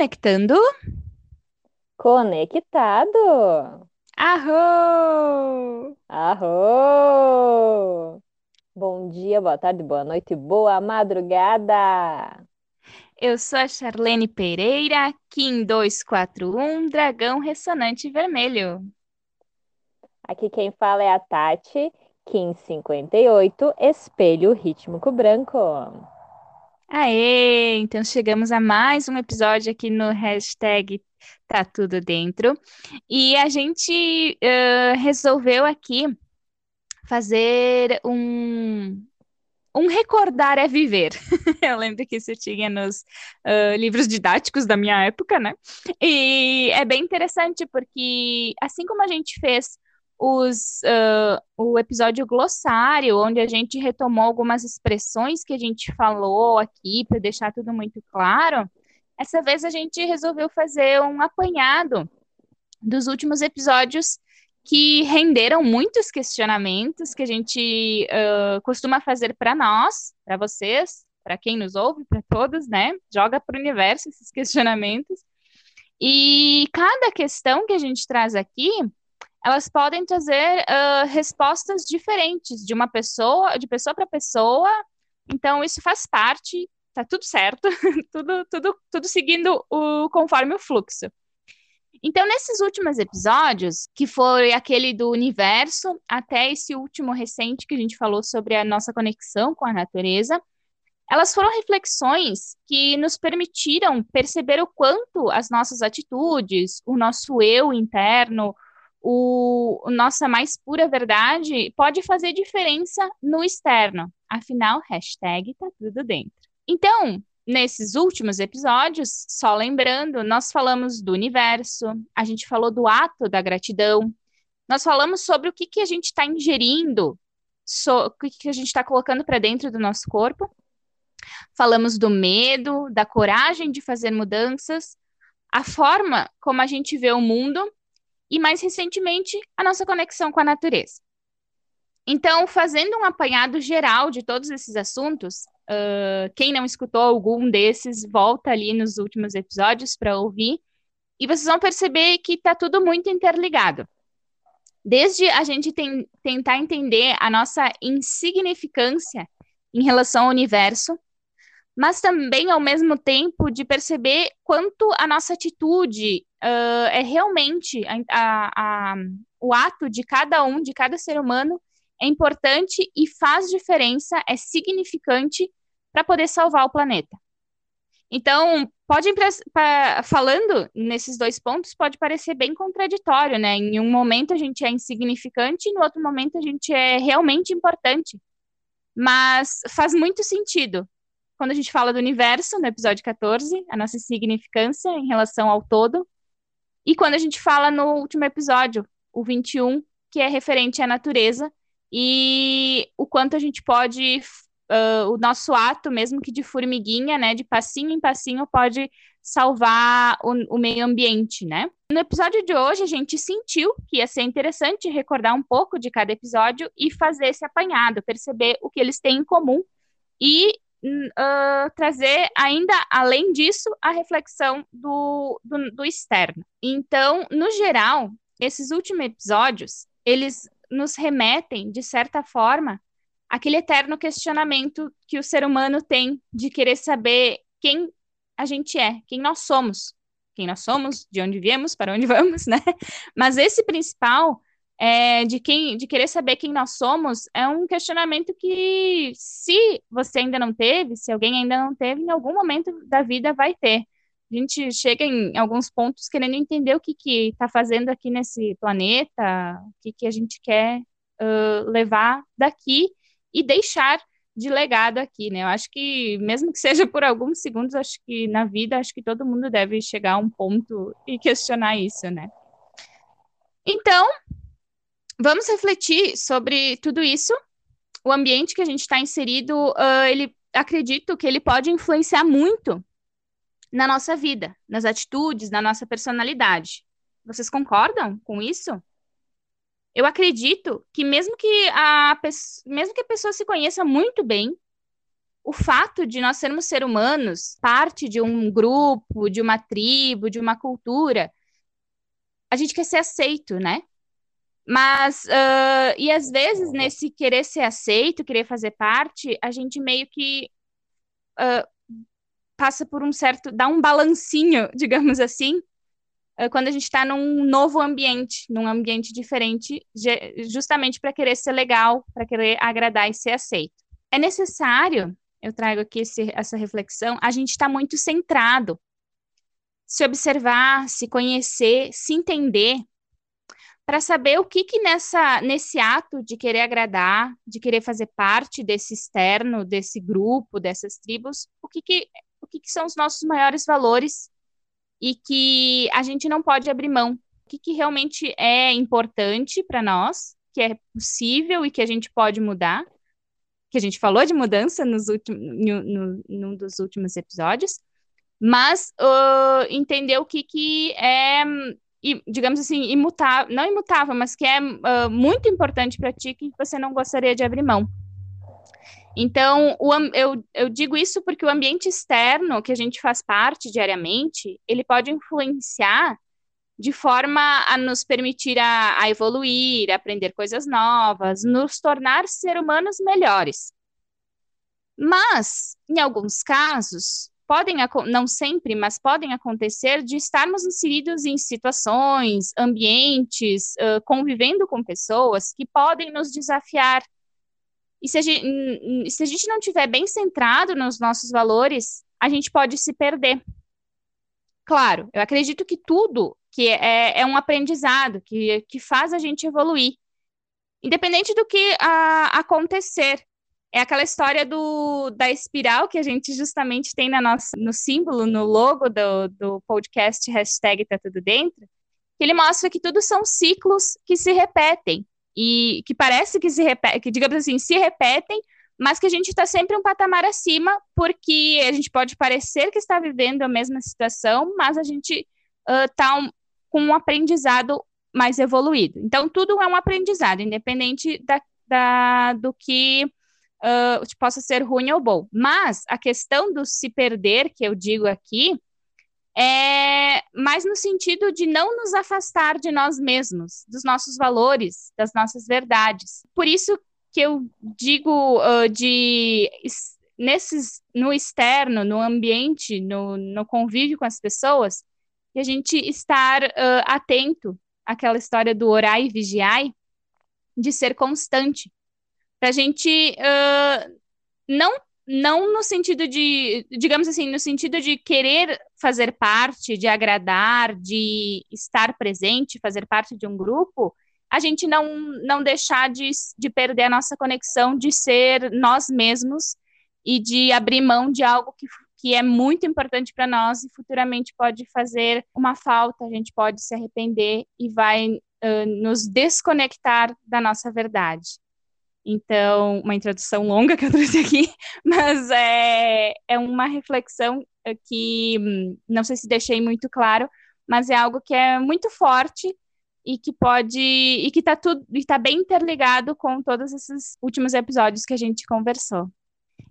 Conectando. Conectado. Arro! Arro! Bom dia, boa tarde, boa noite, boa madrugada. Eu sou a Charlene Pereira, Kim 241, Dragão Ressonante Vermelho. Aqui quem fala é a Tati, Kim 58, Espelho Rítmico Branco. Aê! Então chegamos a mais um episódio aqui no hashtag Tá Tudo Dentro. E a gente uh, resolveu aqui fazer um, um recordar é viver. Eu lembro que isso tinha nos uh, livros didáticos da minha época, né? E é bem interessante porque, assim como a gente fez os, uh, o episódio glossário, onde a gente retomou algumas expressões que a gente falou aqui, para deixar tudo muito claro, essa vez a gente resolveu fazer um apanhado dos últimos episódios que renderam muitos questionamentos que a gente uh, costuma fazer para nós, para vocês, para quem nos ouve, para todos, né? Joga para o universo esses questionamentos. E cada questão que a gente traz aqui elas podem trazer uh, respostas diferentes de uma pessoa, de pessoa para pessoa. Então, isso faz parte, tá tudo certo, tudo, tudo, tudo seguindo o conforme o fluxo. Então, nesses últimos episódios, que foi aquele do universo, até esse último recente que a gente falou sobre a nossa conexão com a natureza, elas foram reflexões que nos permitiram perceber o quanto as nossas atitudes, o nosso eu interno, o, nossa mais pura verdade pode fazer diferença no externo. Afinal, hashtag tá tudo dentro. Então, nesses últimos episódios, só lembrando, nós falamos do universo, a gente falou do ato da gratidão, nós falamos sobre o que, que a gente está ingerindo, so, o que, que a gente está colocando para dentro do nosso corpo. Falamos do medo, da coragem de fazer mudanças, a forma como a gente vê o mundo e, mais recentemente, a nossa conexão com a natureza. Então, fazendo um apanhado geral de todos esses assuntos, uh, quem não escutou algum desses, volta ali nos últimos episódios para ouvir, e vocês vão perceber que está tudo muito interligado. Desde a gente tentar entender a nossa insignificância em relação ao universo, mas também, ao mesmo tempo, de perceber quanto a nossa atitude uh, é realmente a, a, a, o ato de cada um, de cada ser humano, é importante e faz diferença, é significante para poder salvar o planeta. Então, pode falando nesses dois pontos, pode parecer bem contraditório, né? Em um momento a gente é insignificante, no outro momento a gente é realmente importante. Mas faz muito sentido quando a gente fala do universo, no episódio 14, a nossa insignificância em relação ao todo, e quando a gente fala no último episódio, o 21, que é referente à natureza, e o quanto a gente pode, uh, o nosso ato, mesmo que de formiguinha, né, de passinho em passinho, pode salvar o, o, meio ambiente, né? No episódio de hoje, a gente sentiu que ia ser interessante recordar um pouco de cada episódio e fazer esse apanhado, perceber o que eles têm em comum e uh, trazer ainda, além disso, a reflexão do, do, do externo. Então, no geral, esses últimos episódios, eles nos remetem, de certa forma, aquele eterno questionamento que o ser humano tem de querer saber quem a gente é, quem nós somos, quem nós somos, de onde viemos, para onde vamos, né? Mas esse principal é, de quem, de querer saber quem nós somos, é um questionamento que, se você ainda não teve, se alguém ainda não teve, em algum momento da vida vai ter. A gente chega em alguns pontos querendo entender o que que está fazendo aqui nesse planeta, o que que a gente quer uh, levar daqui e deixar de legado aqui, né? Eu acho que, mesmo que seja por alguns segundos, acho que na vida, acho que todo mundo deve chegar a um ponto e questionar isso, né? Então, vamos refletir sobre tudo isso. O ambiente que a gente está inserido, uh, ele acredito que ele pode influenciar muito na nossa vida, nas atitudes, na nossa personalidade. Vocês concordam com isso? Eu acredito que mesmo que a mesmo que a pessoa se conheça muito bem, o fato de nós sermos seres humanos, parte de um grupo, de uma tribo, de uma cultura, a gente quer ser aceito, né? Mas, uh, e às vezes, nesse querer ser aceito, querer fazer parte, a gente meio que uh, passa por um certo, dá um balancinho, digamos assim, uh, quando a gente está num novo ambiente, num ambiente diferente, justamente para querer ser legal, para querer agradar e ser aceito. É necessário, eu trago aqui esse, essa reflexão, a gente está muito centrado, se observar, se conhecer, se entender, para saber o que que nessa nesse ato de querer agradar, de querer fazer parte desse externo, desse grupo, dessas tribos, o que que o que, que são os nossos maiores valores e que a gente não pode abrir mão. O que, que realmente é importante para nós, que é possível e que a gente pode mudar, que a gente falou de mudança nos últimos, num dos últimos episódios, mas uh, entender o que, que é digamos assim, imutável, não imutável, mas que é uh, muito importante para ti que você não gostaria de abrir mão. Então, o, eu, eu digo isso porque o ambiente externo que a gente faz parte diariamente, ele pode influenciar de forma a nos permitir a, a evoluir, a aprender coisas novas, nos tornar seres humanos melhores. Mas, em alguns casos, podem, não sempre, mas podem acontecer de estarmos inseridos em situações, ambientes, uh, convivendo com pessoas que podem nos desafiar. E se a, gente, se a gente não estiver bem centrado nos nossos valores, a gente pode se perder. Claro, eu acredito que tudo que é, é um aprendizado, que, que faz a gente evoluir. Independente do que a, acontecer, é aquela história do, da espiral que a gente justamente tem na nossa, no símbolo, no logo do, do podcast hashtag tá tudo dentro, que ele mostra que tudo são ciclos que se repetem e que parece que se repetem, que digamos assim, se repetem, mas que a gente está sempre um patamar acima, porque a gente pode parecer que está vivendo a mesma situação, mas a gente está uh, um, com um aprendizado mais evoluído. Então, tudo é um aprendizado, independente da, da do que uh, possa ser ruim ou bom. Mas a questão do se perder, que eu digo aqui, é mais no sentido de não nos afastar de nós mesmos, dos nossos valores, das nossas verdades. Por isso que eu digo uh, de nesses no externo, no ambiente, no, no convívio com as pessoas, que a gente estar uh, atento àquela história do orar e vigiar, de ser constante para a gente uh, não não no sentido de, digamos assim, no sentido de querer fazer parte, de agradar, de estar presente, fazer parte de um grupo, a gente não, não deixar de, de perder a nossa conexão de ser nós mesmos e de abrir mão de algo que, que é muito importante para nós e futuramente pode fazer uma falta, a gente pode se arrepender e vai uh, nos desconectar da nossa verdade. Então, uma introdução longa que eu trouxe aqui, mas é, é uma reflexão que hum, não sei se deixei muito claro, mas é algo que é muito forte e que pode e que está tudo está bem interligado com todos esses últimos episódios que a gente conversou.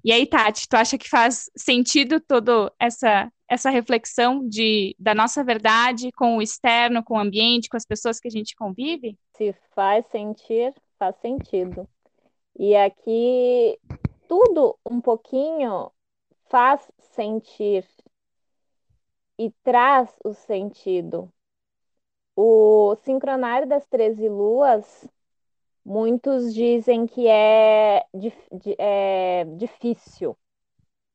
E aí, Tati, tu acha que faz sentido toda essa essa reflexão de da nossa verdade com o externo, com o ambiente, com as pessoas que a gente convive? Se faz sentir, faz sentido. E aqui tudo um pouquinho faz sentir e traz o sentido. O sincronário das 13 luas, muitos dizem que é, é difícil,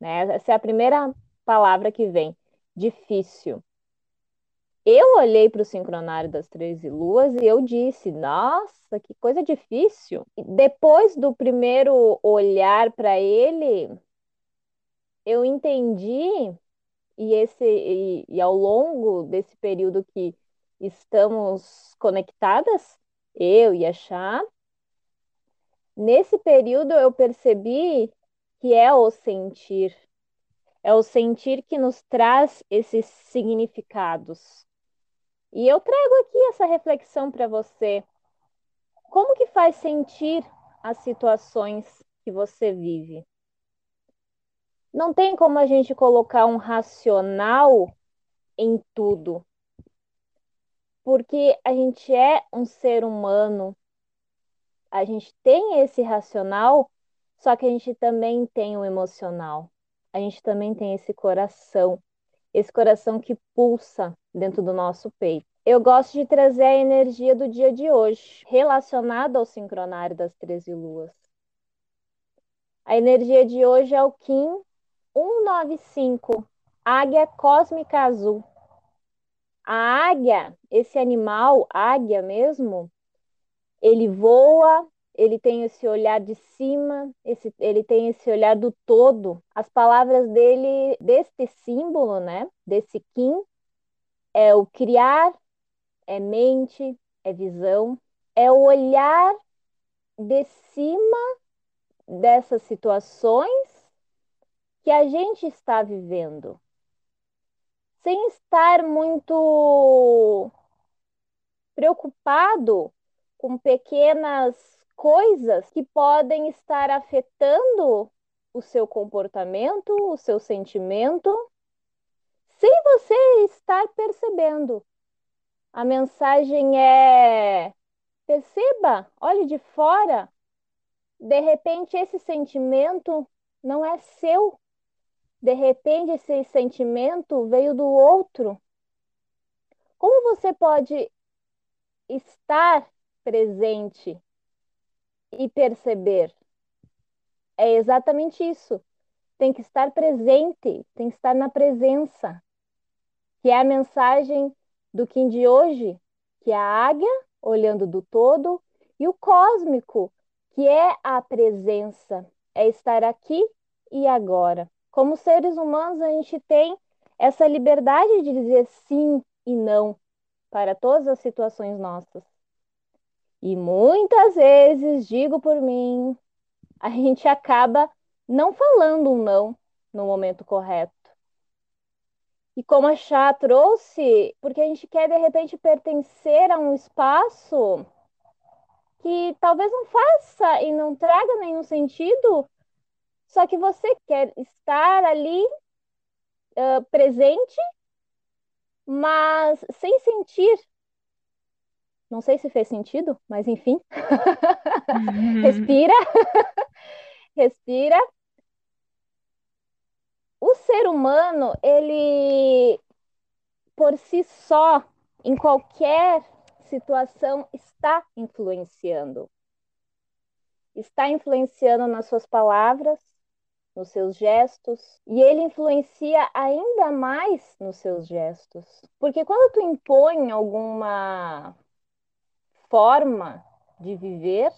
né? Essa é a primeira palavra que vem, difícil. Eu olhei para o sincronário das 13 luas e eu disse: Nossa, que coisa difícil. E depois do primeiro olhar para ele, eu entendi, e, esse, e, e ao longo desse período que estamos conectadas, eu e a Chá, nesse período eu percebi que é o sentir. É o sentir que nos traz esses significados. E eu trago aqui essa reflexão para você. Como que faz sentir as situações que você vive? não tem como a gente colocar um racional em tudo. Porque a gente é um ser humano, a gente tem esse racional, só que a gente também tem o emocional. A gente também tem esse coração, esse coração que pulsa dentro do nosso peito. Eu gosto de trazer a energia do dia de hoje, relacionada ao sincronário das 13 luas. A energia de hoje é o Kim 195, Águia Cósmica Azul. A águia, esse animal, águia mesmo, ele voa, ele tem esse olhar de cima, esse, ele tem esse olhar do todo. As palavras dele, deste símbolo, né, desse Kim, é o criar, é mente, é visão, é o olhar de cima dessas situações que a gente está vivendo, sem estar muito preocupado com pequenas coisas que podem estar afetando o seu comportamento, o seu sentimento, sem você estar percebendo. A mensagem é: perceba, olhe de fora. De repente, esse sentimento não é seu. De repente, esse sentimento veio do outro. Como você pode estar presente e perceber? É exatamente isso. Tem que estar presente, tem que estar na presença. Que é a mensagem do Kim de hoje, que é a águia olhando do todo e o cósmico, que é a presença, é estar aqui e agora. Como seres humanos, a gente tem essa liberdade de dizer sim e não para todas as situações nossas. E muitas vezes, digo por mim, a gente acaba não falando um não no momento correto. E como a Chá trouxe, porque a gente quer de repente pertencer a um espaço que talvez não faça e não traga nenhum sentido, só que você quer estar ali uh, presente, mas sem sentir. Não sei se fez sentido, mas enfim. Respira. Respira. O ser humano, ele por si só, em qualquer situação, está influenciando. Está influenciando nas suas palavras, nos seus gestos, e ele influencia ainda mais nos seus gestos. Porque quando tu impõe alguma forma de viver,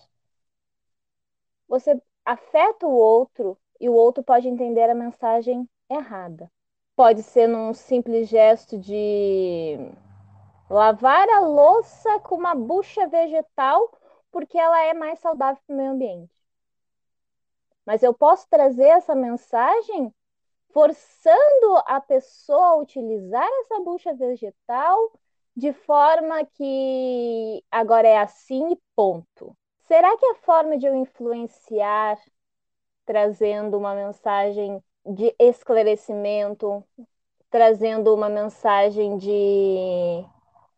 você afeta o outro e o outro pode entender a mensagem errada. Pode ser num simples gesto de lavar a louça com uma bucha vegetal porque ela é mais saudável para o meio ambiente. Mas eu posso trazer essa mensagem forçando a pessoa a utilizar essa bucha vegetal de forma que agora é assim e ponto. Será que a forma de eu influenciar, trazendo uma mensagem de esclarecimento, trazendo uma mensagem de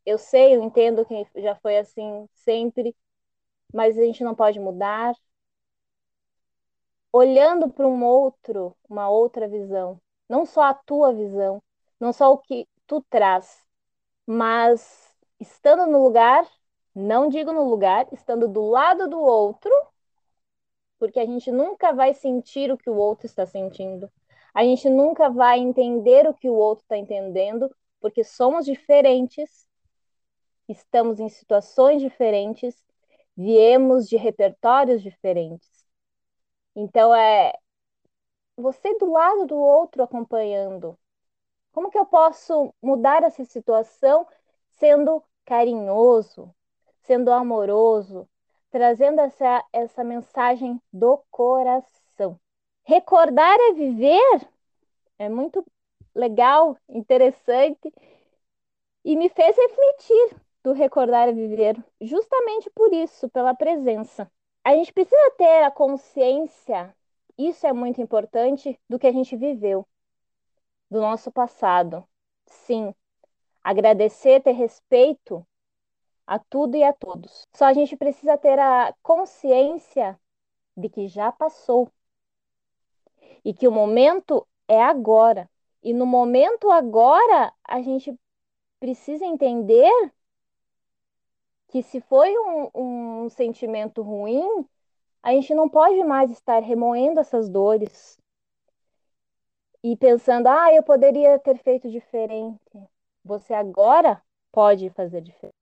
eu sei, eu entendo que já foi assim sempre, mas a gente não pode mudar, olhando para um outro, uma outra visão, não só a tua visão, não só o que tu traz, mas estando no lugar, não digo no lugar, estando do lado do outro, porque a gente nunca vai sentir o que o outro está sentindo. A gente nunca vai entender o que o outro está entendendo, porque somos diferentes, estamos em situações diferentes, viemos de repertórios diferentes. Então é você do lado do outro acompanhando. Como que eu posso mudar essa situação sendo carinhoso, sendo amoroso, trazendo essa, essa mensagem do coração? Recordar é viver? É muito legal, interessante. E me fez refletir do recordar é viver, justamente por isso, pela presença. A gente precisa ter a consciência isso é muito importante do que a gente viveu, do nosso passado. Sim, agradecer, ter respeito a tudo e a todos. Só a gente precisa ter a consciência de que já passou e que o momento é agora. E no momento agora, a gente precisa entender que se foi um, um sentimento ruim, a gente não pode mais estar remoendo essas dores e pensando, ah, eu poderia ter feito diferente. Você agora pode fazer diferente.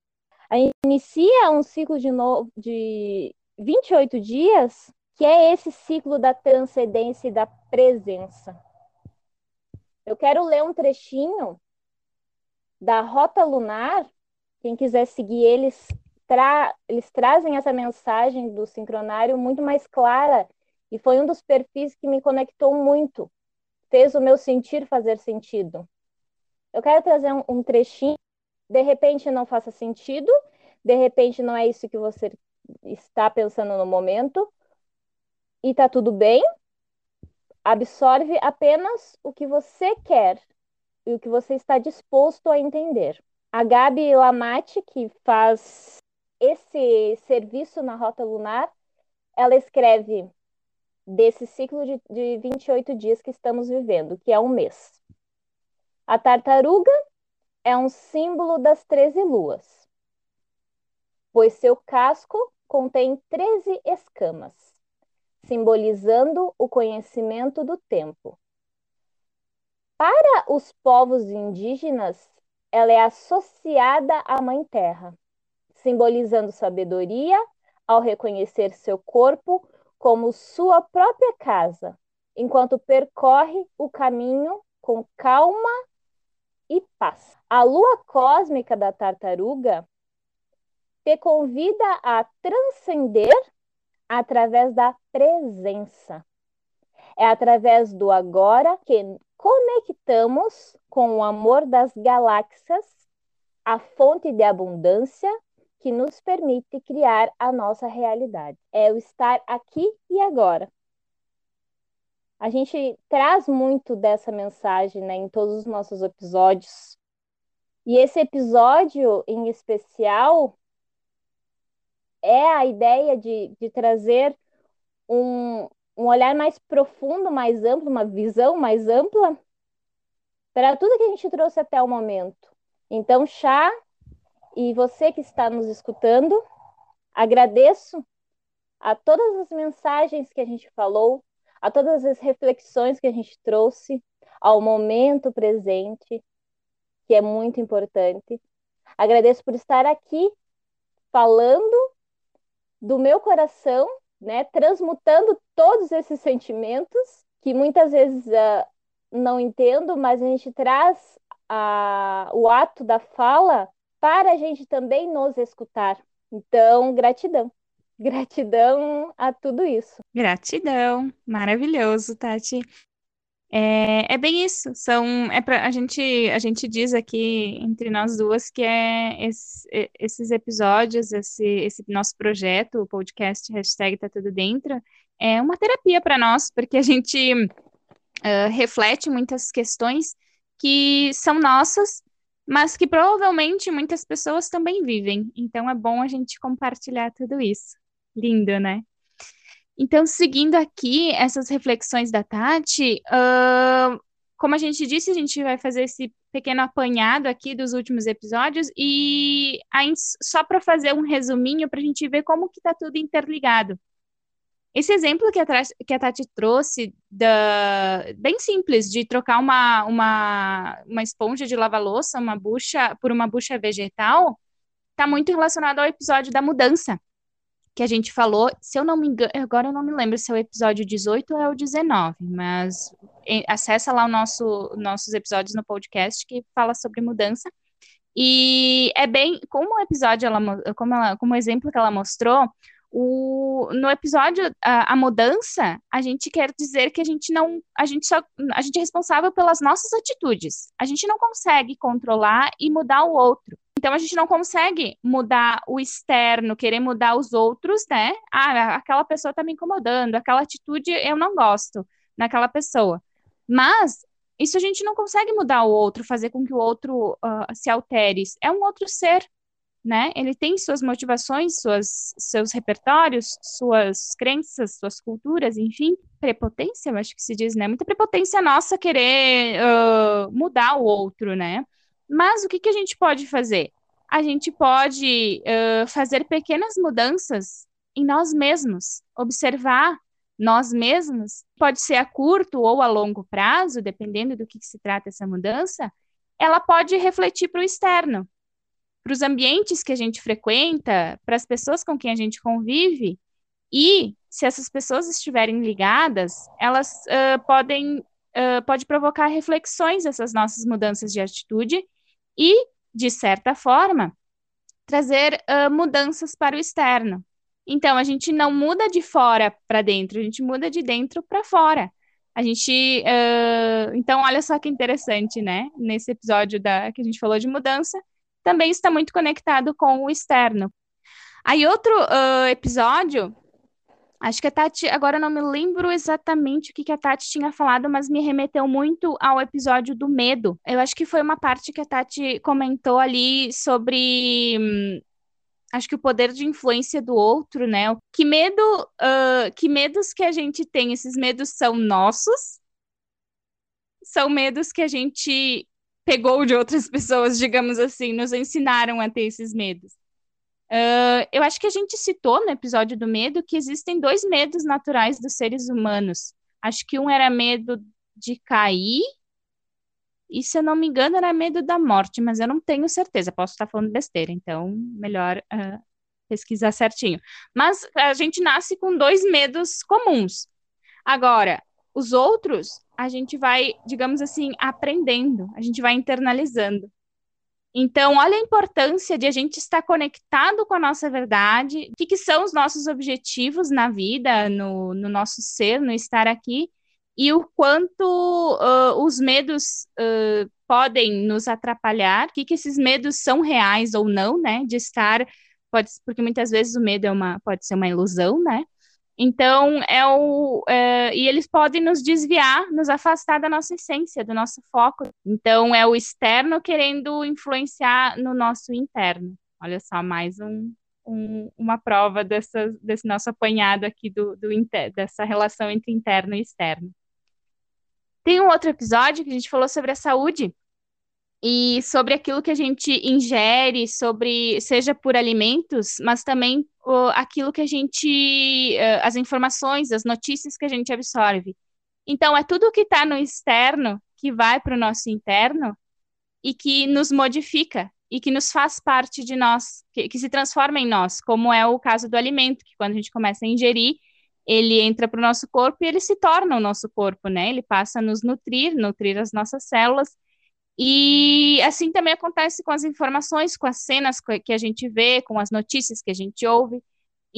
A gente inicia um ciclo de, no... de 28 dias, que é esse ciclo da transcendência e da presença. Eu quero ler um trechinho da Rota Lunar. Quem quiser seguir eles, tra eles trazem essa mensagem do sincronário muito mais clara e foi um dos perfis que me conectou muito, fez o meu sentir fazer sentido. Eu quero trazer um, um trechinho, de repente não faça sentido, de repente não é isso que você está pensando no momento, e tá tudo bem. Absorve apenas o que você quer e o que você está disposto a entender. A Gabi Lamate, que faz esse serviço na Rota Lunar, ela escreve desse ciclo de, de 28 dias que estamos vivendo, que é um mês. A tartaruga é um símbolo das 13 luas, pois seu casco contém 13 escamas, simbolizando o conhecimento do tempo. Para os povos indígenas, ela é associada à Mãe Terra simbolizando sabedoria ao reconhecer seu corpo como sua própria casa, enquanto percorre o caminho com calma e paz. A lua cósmica da tartaruga te convida a transcender através da presença. É através do agora que conectamos com o amor das galáxias, a fonte de abundância que nos permite criar a nossa realidade. É o estar aqui e agora. A gente traz muito dessa mensagem né, em todos os nossos episódios. E esse episódio em especial é a ideia de, de trazer um, um olhar mais profundo, mais amplo, uma visão mais ampla para tudo que a gente trouxe até o momento. Então, chá e você que está nos escutando, agradeço a todas as mensagens que a gente falou, a todas as reflexões que a gente trouxe, ao momento presente, que é muito importante. Agradeço por estar aqui falando do meu coração, né, transmutando todos esses sentimentos que muitas vezes uh, não entendo, mas a gente traz a, o ato da fala para a gente também nos escutar. Então, gratidão. Gratidão a tudo isso. Gratidão. Maravilhoso, Tati. É, é bem isso. São, é pra, a gente a gente diz aqui entre nós duas que é esse, esses episódios, esse, esse nosso projeto, o podcast hashtag tá tudo dentro, é uma terapia para nós, porque a gente uh, reflete muitas questões que são nossas mas que provavelmente muitas pessoas também vivem. Então é bom a gente compartilhar tudo isso. Lindo, né? Então, seguindo aqui essas reflexões da Tati, uh, como a gente disse, a gente vai fazer esse pequeno apanhado aqui dos últimos episódios e só para fazer um resuminho para a gente ver como que está tudo interligado. Esse exemplo que a, que a Tati trouxe, da, bem simples, de trocar uma, uma, uma esponja de lava-louça, uma bucha, por uma bucha vegetal, está muito relacionado ao episódio da mudança, que a gente falou, se eu não me engano, agora eu não me lembro se é o episódio 18 ou é o 19, mas acessa lá o nosso, nossos episódios no podcast que fala sobre mudança. E é bem, como o episódio, ela, como, ela, como o exemplo que ela mostrou, o, no episódio a, a, mudança, a gente quer dizer que a gente não, a gente só, a gente é responsável pelas nossas atitudes. A gente não consegue controlar e mudar o outro. Então a gente não consegue mudar o externo, querer mudar os outros, né? Ah, aquela pessoa está me incomodando, aquela atitude eu não gosto naquela pessoa. Mas isso a gente não consegue mudar o outro, fazer com que o outro uh, se altere. É um outro ser, né? Ele tem suas motivações, suas, seus repertórios, suas crenças, suas culturas, enfim. Prepotência, eu acho que se diz, né? Muita prepotência nossa querer uh, mudar o outro, né? Mas o que, que a gente pode fazer? A gente pode uh, fazer pequenas mudanças em nós mesmos, observar nós mesmos, pode ser a curto ou a longo prazo, dependendo do que, que se trata essa mudança, ela pode refletir para o externo, para os ambientes que a gente frequenta, para as pessoas com quem a gente convive, e se essas pessoas estiverem ligadas, elas uh, podem uh, pode provocar reflexões essas nossas mudanças de atitude e, de certa forma, trazer uh, mudanças para o externo. Então, a gente não muda de fora para dentro, a gente muda de dentro para fora. A gente. Uh, então, olha só que interessante, né? Nesse episódio da, que a gente falou de mudança, também está muito conectado com o externo. Aí, outro uh, episódio Acho que a Tati, agora eu não me lembro exatamente o que, que a Tati tinha falado, mas me remeteu muito ao episódio do medo. Eu acho que foi uma parte que a Tati comentou ali sobre. Hum, acho que o poder de influência do outro, né? Que medo, uh, que medos que a gente tem, esses medos são nossos? São medos que a gente pegou de outras pessoas, digamos assim, nos ensinaram a ter esses medos. Uh, eu acho que a gente citou no episódio do medo que existem dois medos naturais dos seres humanos. Acho que um era medo de cair, e se eu não me engano era medo da morte, mas eu não tenho certeza, posso estar falando besteira, então melhor uh, pesquisar certinho. Mas a gente nasce com dois medos comuns. Agora, os outros, a gente vai, digamos assim, aprendendo, a gente vai internalizando. Então, olha a importância de a gente estar conectado com a nossa verdade, o que, que são os nossos objetivos na vida, no, no, nosso ser, no estar aqui, e o quanto uh, os medos uh, podem nos atrapalhar, o que, que esses medos são reais ou não, né? De estar, pode, porque muitas vezes o medo é uma, pode ser uma ilusão, né? Então, é o. É, e eles podem nos desviar, nos afastar da nossa essência, do nosso foco. Então, é o externo querendo influenciar no nosso interno. Olha só, mais um, um, uma prova dessa, desse nosso apanhado aqui do, do dessa relação entre interno e externo. Tem um outro episódio que a gente falou sobre a saúde e sobre aquilo que a gente ingere, sobre seja por alimentos, mas também aquilo que a gente, uh, as informações, as notícias que a gente absorve. Então é tudo que está no externo que vai para o nosso interno e que nos modifica e que nos faz parte de nós, que, que se transforma em nós, como é o caso do alimento, que quando a gente começa a ingerir, ele entra para o nosso corpo e ele se torna o nosso corpo, né? Ele passa a nos nutrir, nutrir as nossas células e assim também acontece com as informações, com as cenas que a gente vê, com as notícias que a gente ouve.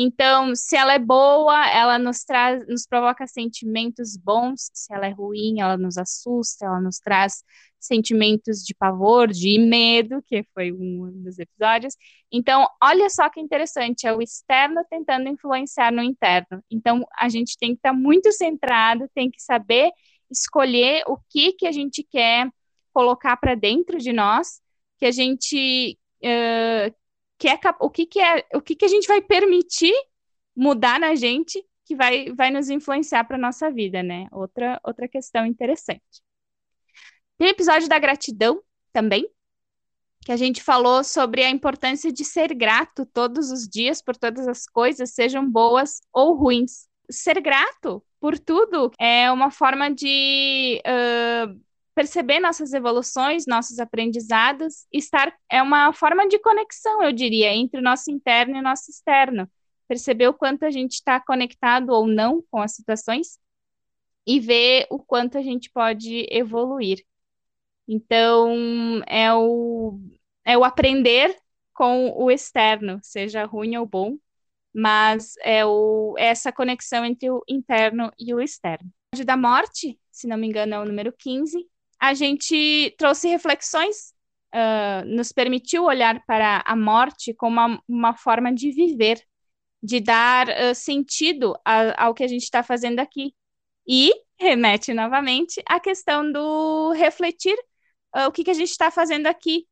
Então, se ela é boa, ela nos traz, nos provoca sentimentos bons. Se ela é ruim, ela nos assusta, ela nos traz sentimentos de pavor, de medo, que foi um dos episódios. Então, olha só que interessante, é o externo tentando influenciar no interno. Então, a gente tem que estar muito centrado, tem que saber escolher o que que a gente quer colocar para dentro de nós, que a gente uh, que é, o que, que é o que, que a gente vai permitir mudar na gente que vai, vai nos influenciar para nossa vida, né? Outra, outra questão interessante. Tem episódio da gratidão também, que a gente falou sobre a importância de ser grato todos os dias por todas as coisas, sejam boas ou ruins. Ser grato por tudo é uma forma de uh, perceber nossas evoluções, nossos aprendizados, estar é uma forma de conexão, eu diria, entre o nosso interno e o nosso externo. Perceber o quanto a gente está conectado ou não com as situações e ver o quanto a gente pode evoluir. Então, é o, é o aprender com o externo, seja ruim ou bom, mas é, o, é essa conexão entre o interno e o externo. Da morte, se não me engano, é o número 15, a gente trouxe reflexões uh, nos permitiu olhar para a morte como uma, uma forma de viver, de dar uh, sentido a, ao que a gente está fazendo aqui. E remete novamente à questão do refletir uh, o que, que a gente está fazendo aqui.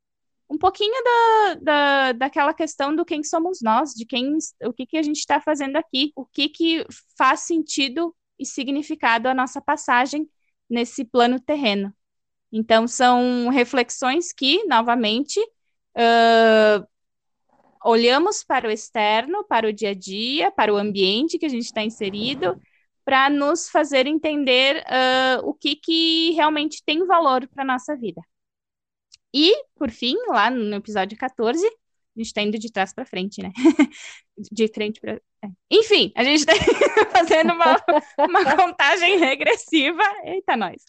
Um pouquinho da, da, daquela questão do quem somos nós, de quem o que, que a gente está fazendo aqui, o que, que faz sentido e significado a nossa passagem nesse plano terreno. Então, são reflexões que, novamente, uh, olhamos para o externo, para o dia a dia, para o ambiente que a gente está inserido, para nos fazer entender uh, o que, que realmente tem valor para a nossa vida. E, por fim, lá no episódio 14, a gente está indo de trás para frente, né? de frente para. É. Enfim, a gente está fazendo uma, uma contagem regressiva. Eita, nós!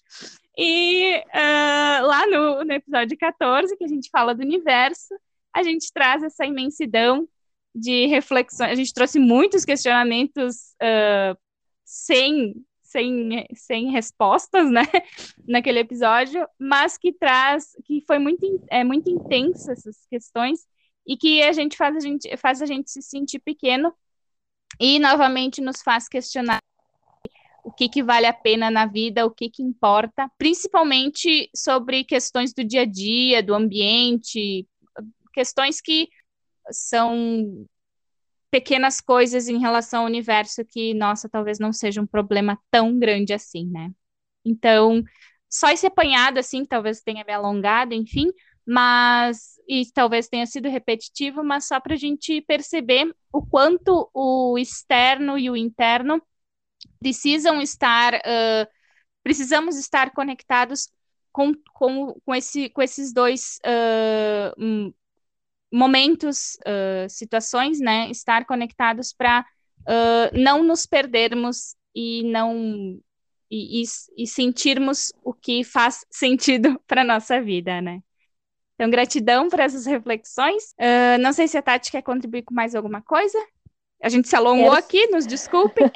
E uh, lá no, no episódio 14, que a gente fala do universo, a gente traz essa imensidão de reflexões. A gente trouxe muitos questionamentos uh, sem, sem, sem respostas, né, naquele episódio, mas que traz, que foi muito, é muito intensa essas questões e que a gente faz a gente faz a gente se sentir pequeno e novamente nos faz questionar o que, que vale a pena na vida, o que, que importa, principalmente sobre questões do dia a dia, do ambiente, questões que são pequenas coisas em relação ao universo que, nossa, talvez não seja um problema tão grande assim, né? Então, só esse apanhado, assim, talvez tenha me alongado, enfim, mas, e talvez tenha sido repetitivo, mas só para a gente perceber o quanto o externo e o interno precisam estar, uh, precisamos estar conectados com, com, com, esse, com esses dois uh, momentos, uh, situações, né? Estar conectados para não nos perdermos e não e, e, e sentirmos o que faz sentido para nossa vida, né? Então, gratidão por essas reflexões. Não sei se a Tati quer contribuir com mais alguma coisa. A gente se alongou Quero... aqui, nos desculpe.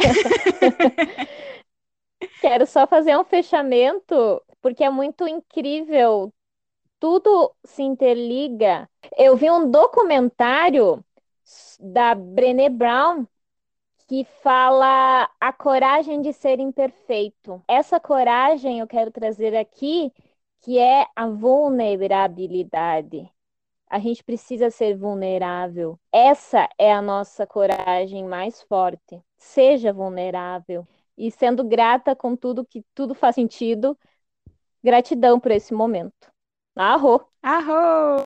Quero só fazer um fechamento, porque é muito incrível. Tudo se interliga. Eu vi um documentário da Brené Brown que fala a coragem de ser imperfeito. Essa coragem eu quero trazer aqui, que é a vulnerabilidade. A gente precisa ser vulnerável. Essa é a nossa coragem mais forte. Seja vulnerável e sendo grata com tudo que tudo faz sentido. Gratidão por esse momento. Arro! Arro!